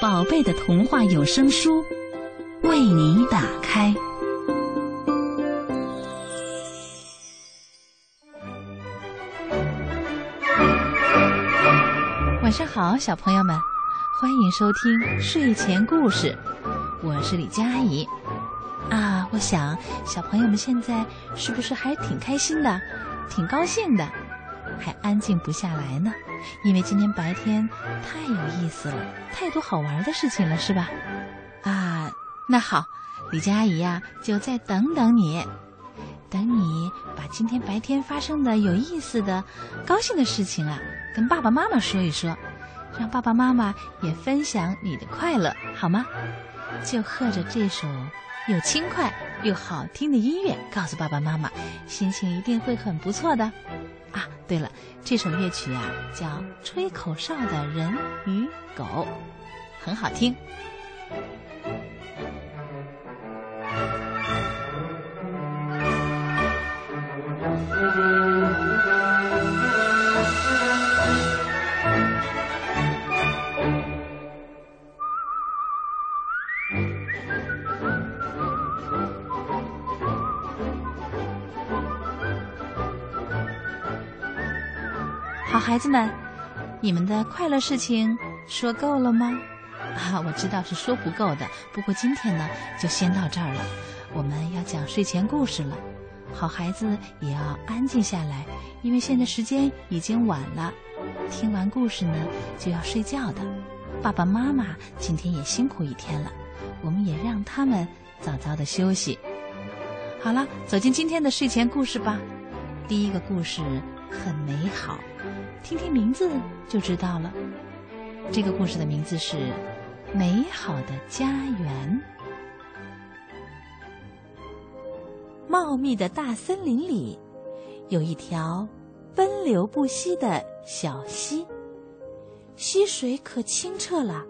宝贝的童话有声书为你打开。晚上好，小朋友们，欢迎收听睡前故事，我是李佳阿姨。啊，我想小朋友们现在是不是还挺开心的，挺高兴的，还安静不下来呢？因为今天白天太有意思了，太多好玩的事情了，是吧？啊，那好，李佳阿姨呀，就再等等你，等你把今天白天发生的有意思的、高兴的事情啊，跟爸爸妈妈说一说，让爸爸妈妈也分享你的快乐，好吗？就和着这首。又轻快又好听的音乐，告诉爸爸妈妈，心情一定会很不错的。啊，对了，这首乐曲啊叫《吹口哨的人与狗》，很好听。孩子们，你们的快乐事情说够了吗？啊，我知道是说不够的。不过今天呢，就先到这儿了。我们要讲睡前故事了，好孩子也要安静下来，因为现在时间已经晚了。听完故事呢，就要睡觉的。爸爸妈妈今天也辛苦一天了，我们也让他们早早的休息。好了，走进今天的睡前故事吧。第一个故事很美好。听听名字就知道了。这个故事的名字是《美好的家园》。茂密的大森林里，有一条奔流不息的小溪。溪水可清澈了，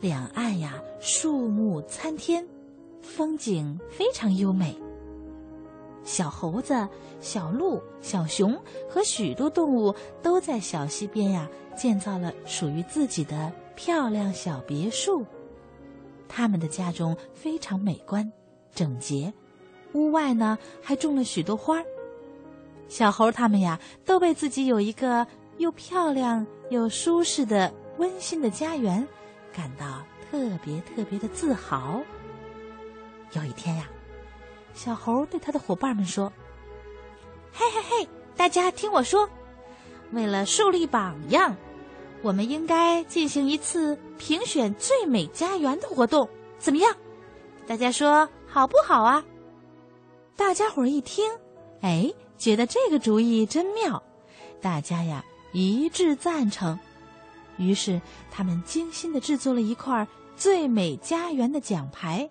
两岸呀树木参天，风景非常优美。小猴子、小鹿、小熊和许多动物都在小溪边呀建造了属于自己的漂亮小别墅。他们的家中非常美观、整洁，屋外呢还种了许多花儿。小猴他们呀都为自己有一个又漂亮又舒适的温馨的家园感到特别特别的自豪。有一天呀。小猴对他的伙伴们说：“嘿嘿嘿，大家听我说，为了树立榜样，我们应该进行一次评选最美家园的活动，怎么样？大家说好不好啊？”大家伙一听，哎，觉得这个主意真妙，大家呀一致赞成。于是他们精心的制作了一块最美家园的奖牌。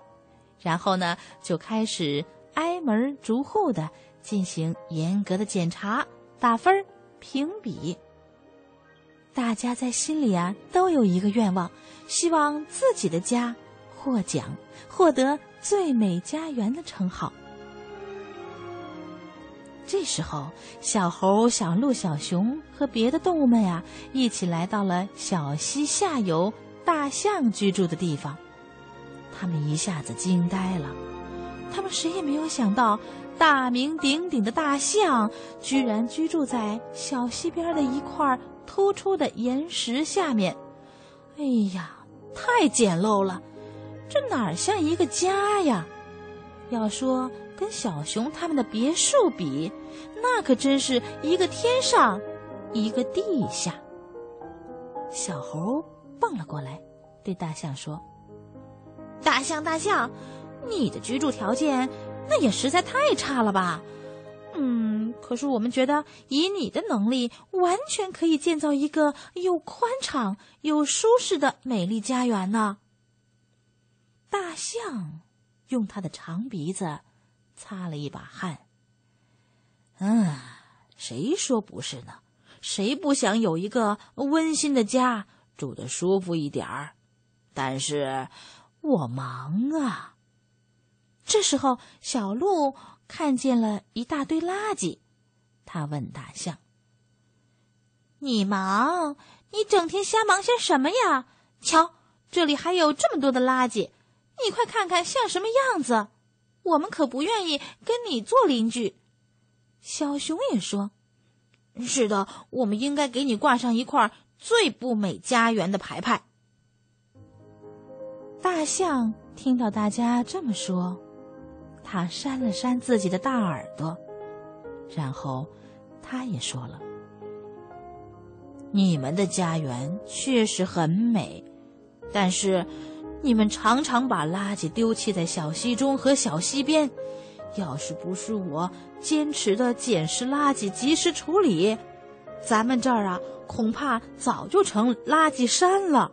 然后呢，就开始挨门逐户的进行严格的检查、打分、评比。大家在心里啊，都有一个愿望，希望自己的家获奖，获得最美家园的称号。这时候，小猴、小鹿、小熊和别的动物们呀，一起来到了小溪下游大象居住的地方。他们一下子惊呆了，他们谁也没有想到，大名鼎鼎的大象居然居住在小溪边的一块突出的岩石下面。哎呀，太简陋了，这哪像一个家呀？要说跟小熊他们的别墅比，那可真是一个天上，一个地下。小猴蹦了过来，对大象说。大象，大象，你的居住条件那也实在太差了吧？嗯，可是我们觉得以你的能力，完全可以建造一个又宽敞又舒适的美丽家园呢。大象用它的长鼻子擦了一把汗。嗯，谁说不是呢？谁不想有一个温馨的家，住的舒服一点儿？但是我忙啊。这时候，小鹿看见了一大堆垃圾，他问大象：“你忙？你整天瞎忙些什么呀？瞧，这里还有这么多的垃圾，你快看看像什么样子？我们可不愿意跟你做邻居。”小熊也说：“是的，我们应该给你挂上一块最不美家园的牌牌。”大象听到大家这么说。他扇了扇自己的大耳朵，然后他也说了：“你们的家园确实很美，但是你们常常把垃圾丢弃在小溪中和小溪边。要是不是我坚持的捡拾垃圾、及时处理，咱们这儿啊，恐怕早就成垃圾山了。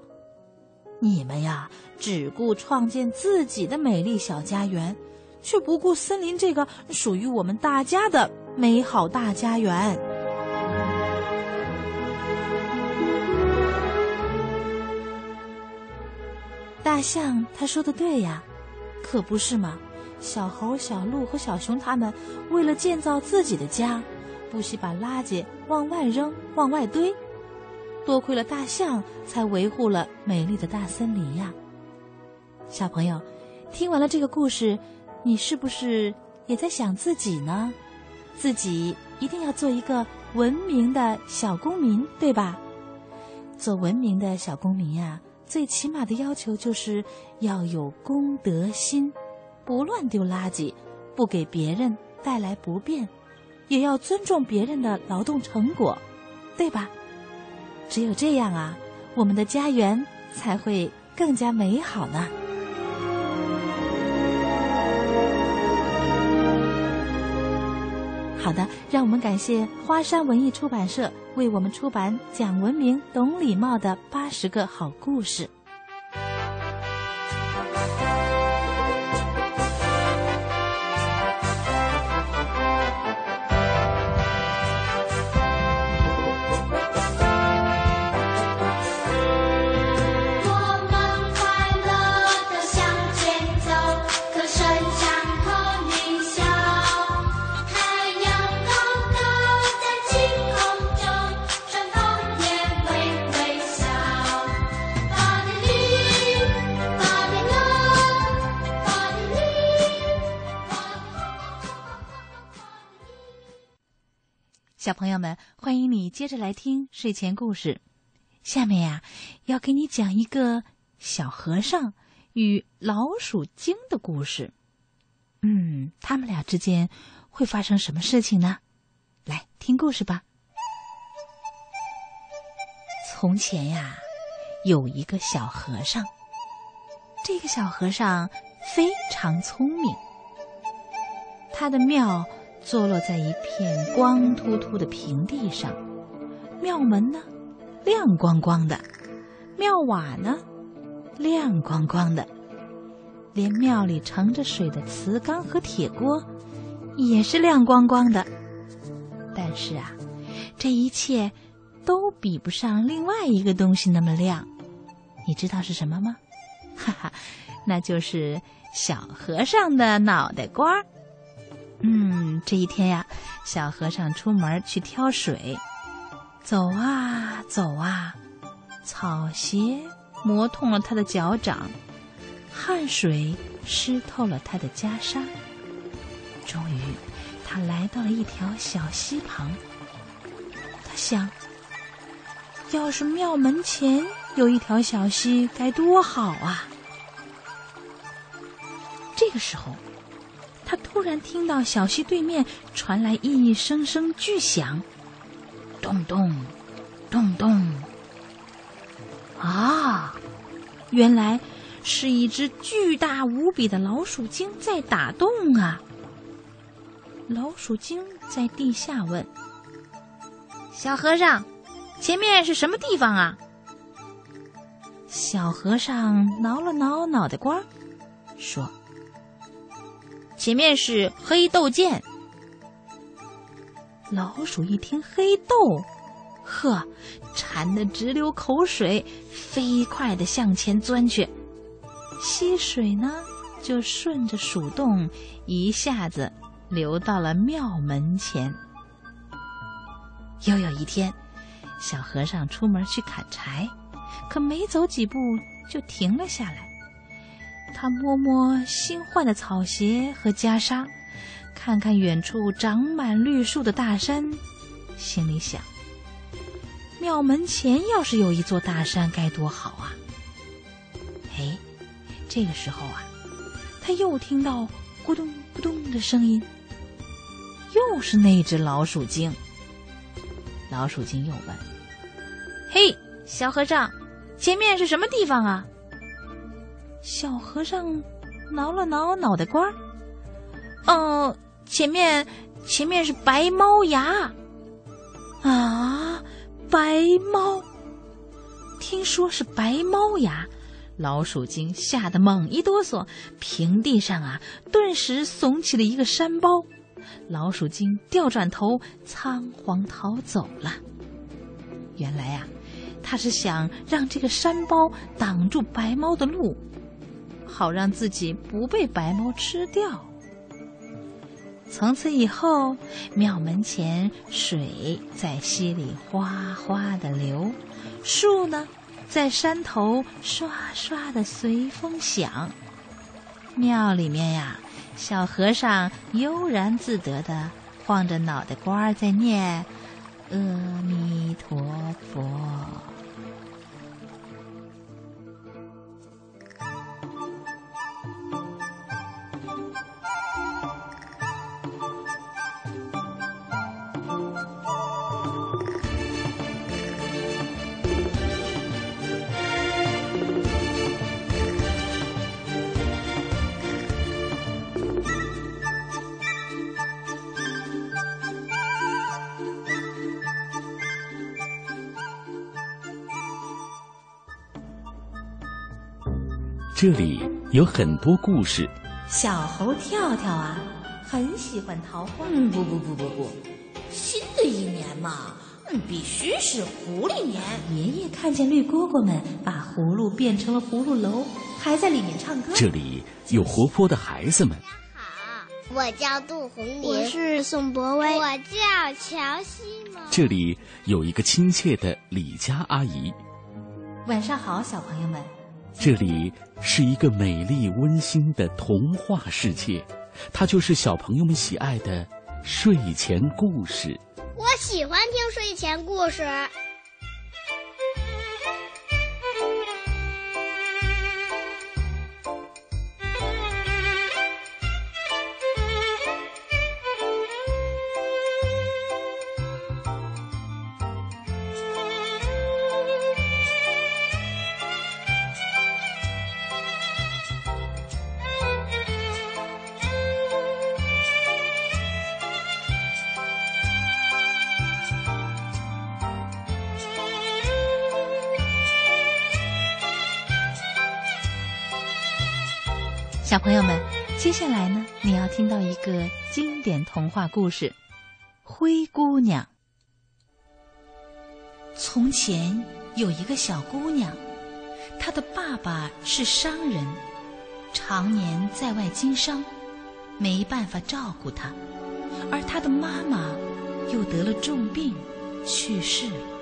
你们呀，只顾创建自己的美丽小家园。”却不顾森林这个属于我们大家的美好大家园。大象他说的对呀，可不是吗？小猴、小鹿和小熊他们为了建造自己的家，不惜把垃圾往外扔、往外堆。多亏了大象，才维护了美丽的大森林呀。小朋友，听完了这个故事。你是不是也在想自己呢？自己一定要做一个文明的小公民，对吧？做文明的小公民呀，最起码的要求就是要有公德心，不乱丢垃圾，不给别人带来不便，也要尊重别人的劳动成果，对吧？只有这样啊，我们的家园才会更加美好呢。好的，让我们感谢花山文艺出版社为我们出版讲文明、懂礼貌的八十个好故事。朋友们，欢迎你接着来听睡前故事。下面呀，要给你讲一个小和尚与老鼠精的故事。嗯，他们俩之间会发生什么事情呢？来听故事吧。从前呀，有一个小和尚，这个小和尚非常聪明，他的庙。坐落在一片光秃秃的平地上，庙门呢，亮光光的；庙瓦呢，亮光光的；连庙里盛着水的瓷缸和铁锅，也是亮光光的。但是啊，这一切都比不上另外一个东西那么亮。你知道是什么吗？哈哈，那就是小和尚的脑袋瓜儿。嗯，这一天呀，小和尚出门去挑水，走啊走啊，草鞋磨痛了他的脚掌，汗水湿透了他的袈裟。终于，他来到了一条小溪旁。他想，要是庙门前有一条小溪，该多好啊！这个时候。他突然听到小溪对面传来一声声巨响，咚咚，咚咚。啊，原来是一只巨大无比的老鼠精在打洞啊！老鼠精在地下问：“小和尚，前面是什么地方啊？”小和尚挠了挠脑袋瓜，说：“前面是黑豆见。”老鼠一听黑豆，呵，馋得直流口水，飞快的向前钻去。溪水呢，就顺着鼠洞，一下子流到了庙门前。又有一天，小和尚出门去砍柴，可没走几步就停了下来。他摸摸新换的草鞋和袈裟。看看远处长满绿树的大山，心里想：庙门前要是有一座大山，该多好啊！哎，这个时候啊，他又听到咕咚咕咚的声音，又是那只老鼠精。老鼠精又问：“嘿，小和尚，前面是什么地方啊？”小和尚挠了挠脑袋瓜儿，哦。前面，前面是白猫崖，啊，白猫！听说是白猫崖，老鼠精吓得猛一哆嗦，平地上啊，顿时耸起了一个山包。老鼠精掉转头，仓皇逃走了。原来呀，他是想让这个山包挡住白猫的路，好让自己不被白猫吃掉。从此以后，庙门前水在溪里哗哗的流，树呢在山头刷刷的随风响。庙里面呀，小和尚悠然自得的晃着脑袋瓜在念“阿弥陀佛”。这里有很多故事。小猴跳跳啊，很喜欢桃花。嗯，不不不不不，新的一年嘛，嗯，必须是狐狸年。爷爷看见绿蝈蝈们把葫芦变成了葫芦楼，还在里面唱歌。这里有活泼的孩子们。大家好，我叫杜红林，我是宋博威，我叫乔西蒙。这里有一个亲切的李佳阿姨。晚上好，小朋友们。这里是一个美丽温馨的童话世界，它就是小朋友们喜爱的睡前故事。我喜欢听睡前故事。小朋友们，接下来呢，你要听到一个经典童话故事《灰姑娘》。从前有一个小姑娘，她的爸爸是商人，常年在外经商，没办法照顾她，而她的妈妈又得了重病，去世了。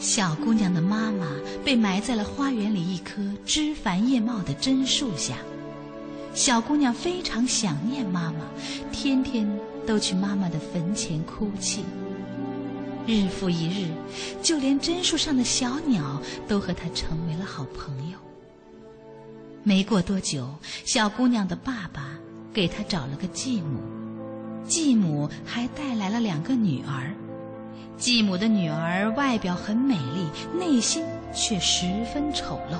小姑娘的妈妈被埋在了花园里一棵枝繁叶茂的榛树下。小姑娘非常想念妈妈，天天都去妈妈的坟前哭泣。日复一日，就连榛树上的小鸟都和她成为了好朋友。没过多久，小姑娘的爸爸给她找了个继母，继母还带来了两个女儿。继母的女儿外表很美丽，内心却十分丑陋。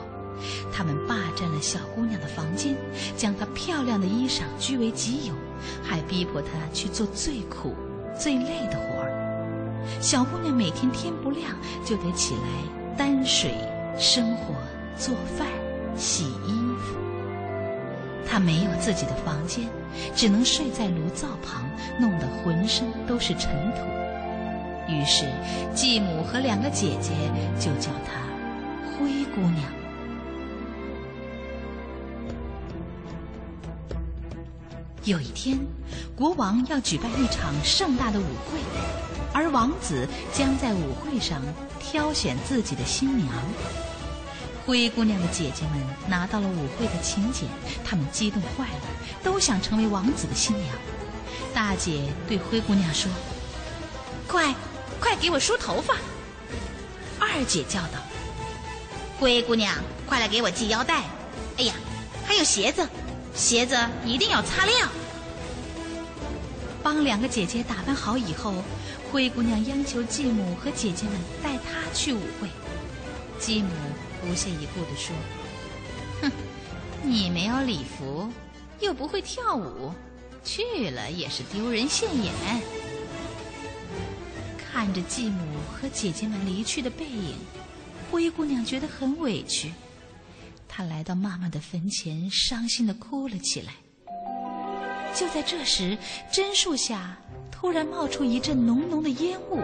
他们霸占了小姑娘的房间，将她漂亮的衣裳据为己有，还逼迫她去做最苦、最累的活儿。小姑娘每天天不亮就得起来担水、生火、做饭、洗衣服。他没有自己的房间，只能睡在炉灶旁，弄得浑身都是尘土。于是，继母和两个姐姐就叫她灰姑娘。有一天，国王要举办一场盛大的舞会，而王子将在舞会上挑选自己的新娘。灰姑娘的姐姐们拿到了舞会的请柬，她们激动坏了，都想成为王子的新娘。大姐对灰姑娘说：“快，快给我梳头发！”二姐叫道：“灰姑娘，快来给我系腰带！哎呀，还有鞋子，鞋子一定要擦亮。”帮两个姐姐打扮好以后，灰姑娘央求继母和姐姐们带她去舞会。继母。不屑一顾地说：“哼，你没有礼服，又不会跳舞，去了也是丢人现眼。”看着继母和姐姐们离去的背影，灰姑娘觉得很委屈。她来到妈妈的坟前，伤心的哭了起来。就在这时，榛树下突然冒出一阵浓浓的烟雾，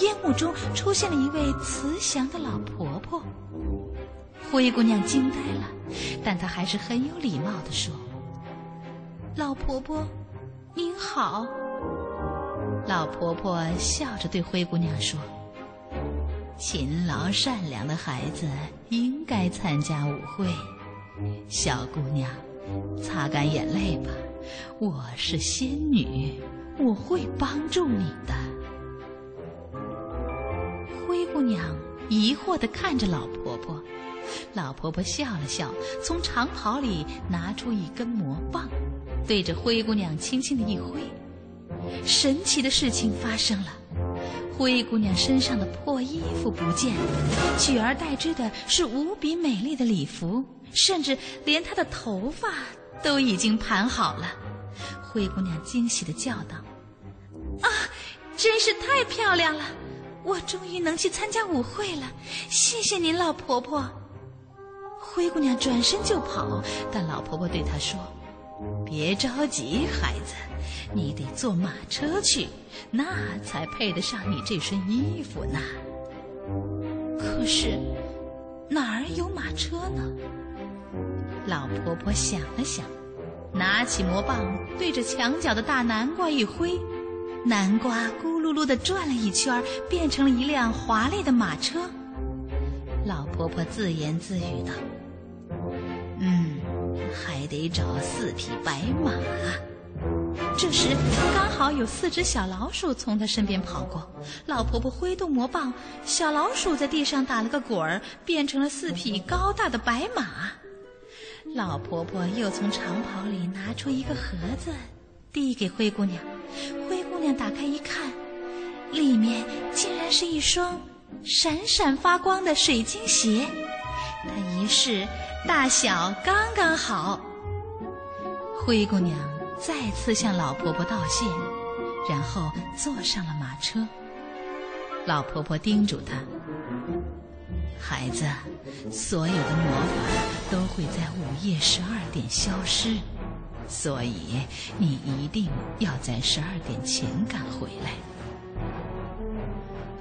烟雾中出现了一位慈祥的老婆婆。灰姑娘惊呆了，但她还是很有礼貌地说：“老婆婆，您好。”老婆婆笑着对灰姑娘说：“勤劳善良的孩子应该参加舞会。小姑娘，擦干眼泪吧，我是仙女，我会帮助你的。”灰姑娘疑惑地看着老婆婆。老婆婆笑了笑，从长袍里拿出一根魔棒，对着灰姑娘轻轻的一挥。神奇的事情发生了，灰姑娘身上的破衣服不见了，取而代之的是无比美丽的礼服，甚至连她的头发都已经盘好了。灰姑娘惊喜的叫道：“啊，真是太漂亮了！我终于能去参加舞会了！谢谢您，老婆婆。”灰姑娘转身就跑，但老婆婆对她说：“别着急，孩子，你得坐马车去，那才配得上你这身衣服呢。”可是哪儿有马车呢？老婆婆想了想，拿起魔棒对着墙角的大南瓜一挥，南瓜咕噜噜的转了一圈，变成了一辆华丽的马车。老婆婆自言自语道。嗯，还得找四匹白马。这时，刚好有四只小老鼠从她身边跑过。老婆婆挥动魔棒，小老鼠在地上打了个滚儿，变成了四匹高大的白马。老婆婆又从长袍里拿出一个盒子，递给灰姑娘。灰姑娘打开一看，里面竟然是一双闪闪发光的水晶鞋。她一试。大小刚刚好。灰姑娘再次向老婆婆道谢，然后坐上了马车。老婆婆叮嘱她：“孩子，所有的魔法都会在午夜十二点消失，所以你一定要在十二点前赶回来。”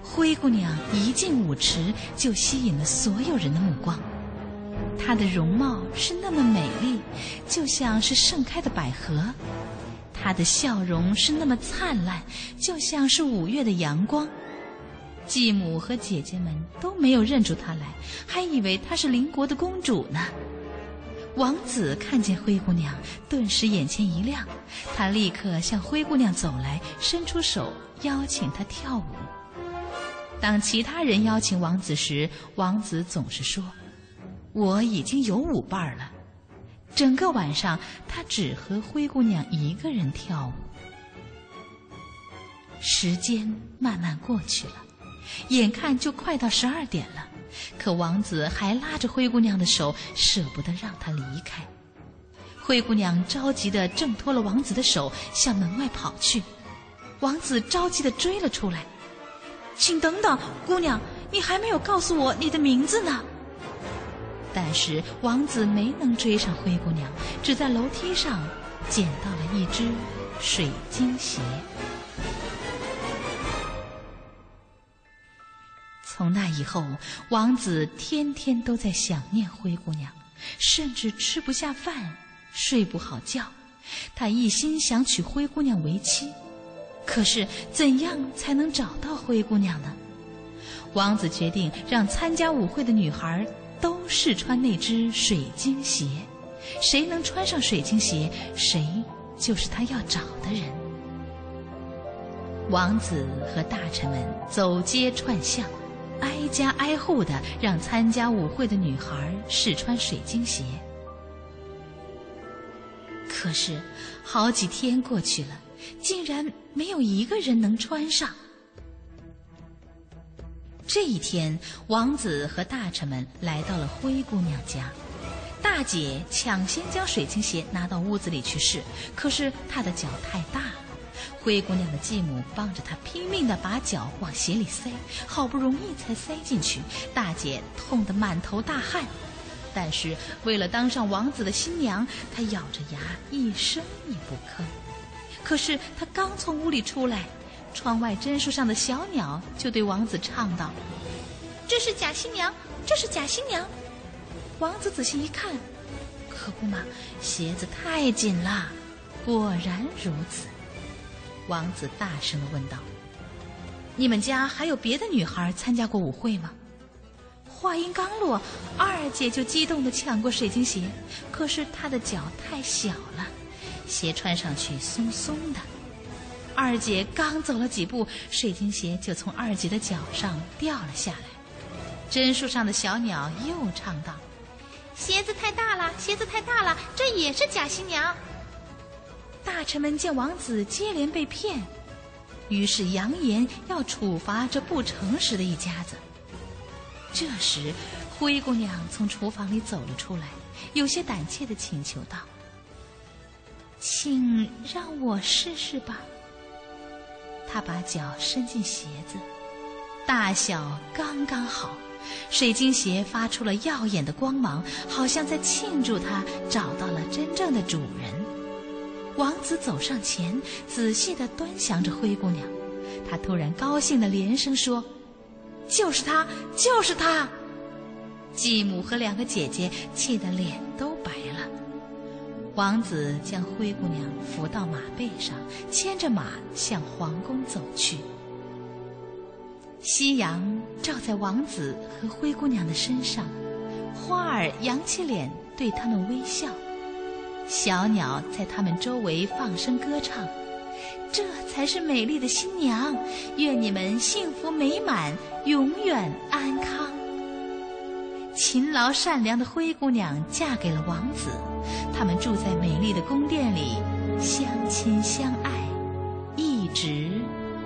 灰姑娘一进舞池，就吸引了所有人的目光。她的容貌是那么美丽，就像是盛开的百合；她的笑容是那么灿烂，就像是五月的阳光。继母和姐姐们都没有认出她来，还以为她是邻国的公主呢。王子看见灰姑娘，顿时眼前一亮，他立刻向灰姑娘走来，伸出手邀请她跳舞。当其他人邀请王子时，王子总是说。我已经有舞伴了，整个晚上他只和灰姑娘一个人跳舞。时间慢慢过去了，眼看就快到十二点了，可王子还拉着灰姑娘的手，舍不得让她离开。灰姑娘着急的挣脱了王子的手，向门外跑去。王子着急的追了出来：“请等等，姑娘，你还没有告诉我你的名字呢。”但是王子没能追上灰姑娘，只在楼梯上捡到了一只水晶鞋。从那以后，王子天天都在想念灰姑娘，甚至吃不下饭，睡不好觉。他一心想娶灰姑娘为妻，可是怎样才能找到灰姑娘呢？王子决定让参加舞会的女孩都试穿那只水晶鞋，谁能穿上水晶鞋，谁就是他要找的人。王子和大臣们走街串巷。挨家挨户的让参加舞会的女孩试穿水晶鞋，可是好几天过去了，竟然没有一个人能穿上。这一天，王子和大臣们来到了灰姑娘家，大姐抢先将水晶鞋拿到屋子里去试，可是她的脚太大了。灰姑娘的继母帮着她拼命地把脚往鞋里塞，好不容易才塞进去。大姐痛得满头大汗，但是为了当上王子的新娘，她咬着牙一声也不吭。可是她刚从屋里出来，窗外榛树上的小鸟就对王子唱道：“这是假新娘，这是假新娘。”王子仔细一看，可不嘛，鞋子太紧了，果然如此。王子大声的问道：“你们家还有别的女孩参加过舞会吗？”话音刚落，二姐就激动的抢过水晶鞋，可是她的脚太小了，鞋穿上去松松的。二姐刚走了几步，水晶鞋就从二姐的脚上掉了下来。榛树上的小鸟又唱道：“鞋子太大了，鞋子太大了，这也是假新娘。”大臣们见王子接连被骗，于是扬言要处罚这不诚实的一家子。这时，灰姑娘从厨房里走了出来，有些胆怯的请求道：“请让我试试吧。”他把脚伸进鞋子，大小刚刚好，水晶鞋发出了耀眼的光芒，好像在庆祝他找到了真正的主人。王子走上前，仔细地端详着灰姑娘。他突然高兴地连声说：“就是她，就是她！”继母和两个姐姐气得脸都。王子将灰姑娘扶到马背上，牵着马向皇宫走去。夕阳照在王子和灰姑娘的身上，花儿扬起脸对他们微笑。小鸟在他们周围放声歌唱，这才是美丽的新娘。愿你们幸福美满，永远安康。勤劳善良的灰姑娘嫁给了王子，他们住在美丽的宫殿里，相亲相爱，一直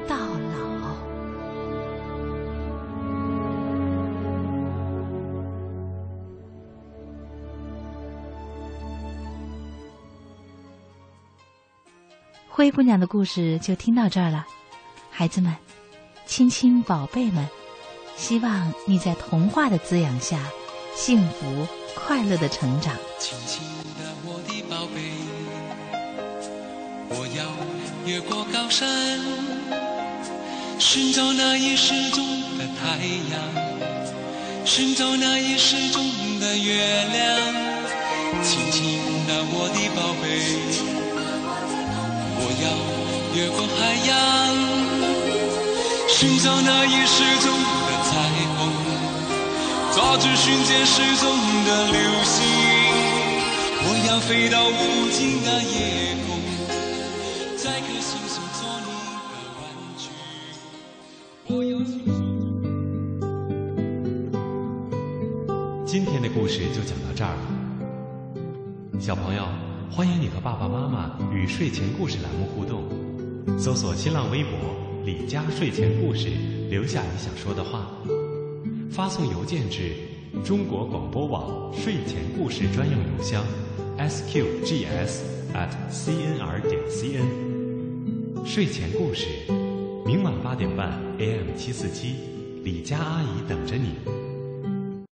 到老。灰姑娘的故事就听到这儿了，孩子们，亲亲宝贝们，希望你在童话的滋养下，幸福快乐的成长。亲亲的我的宝贝，我要越过高山，寻找那已失踪的太阳，寻找那已失踪的月亮。亲亲的我的宝贝。我要越过海洋，寻找那已失踪，抓住瞬间失踪的流星。我要飞到无尽的夜空，在颗星星做你的玩具。我要今天的故事就讲到这儿了，小朋友。欢迎你和爸爸妈妈与睡前故事栏目互动，搜索新浪微博“李佳睡前故事”，留下你想说的话，发送邮件至中国广播网睡前故事专用邮箱 sqgs at cnr 点 cn。睡前故事，明晚八点半 AM 七四七，李佳阿姨等着你。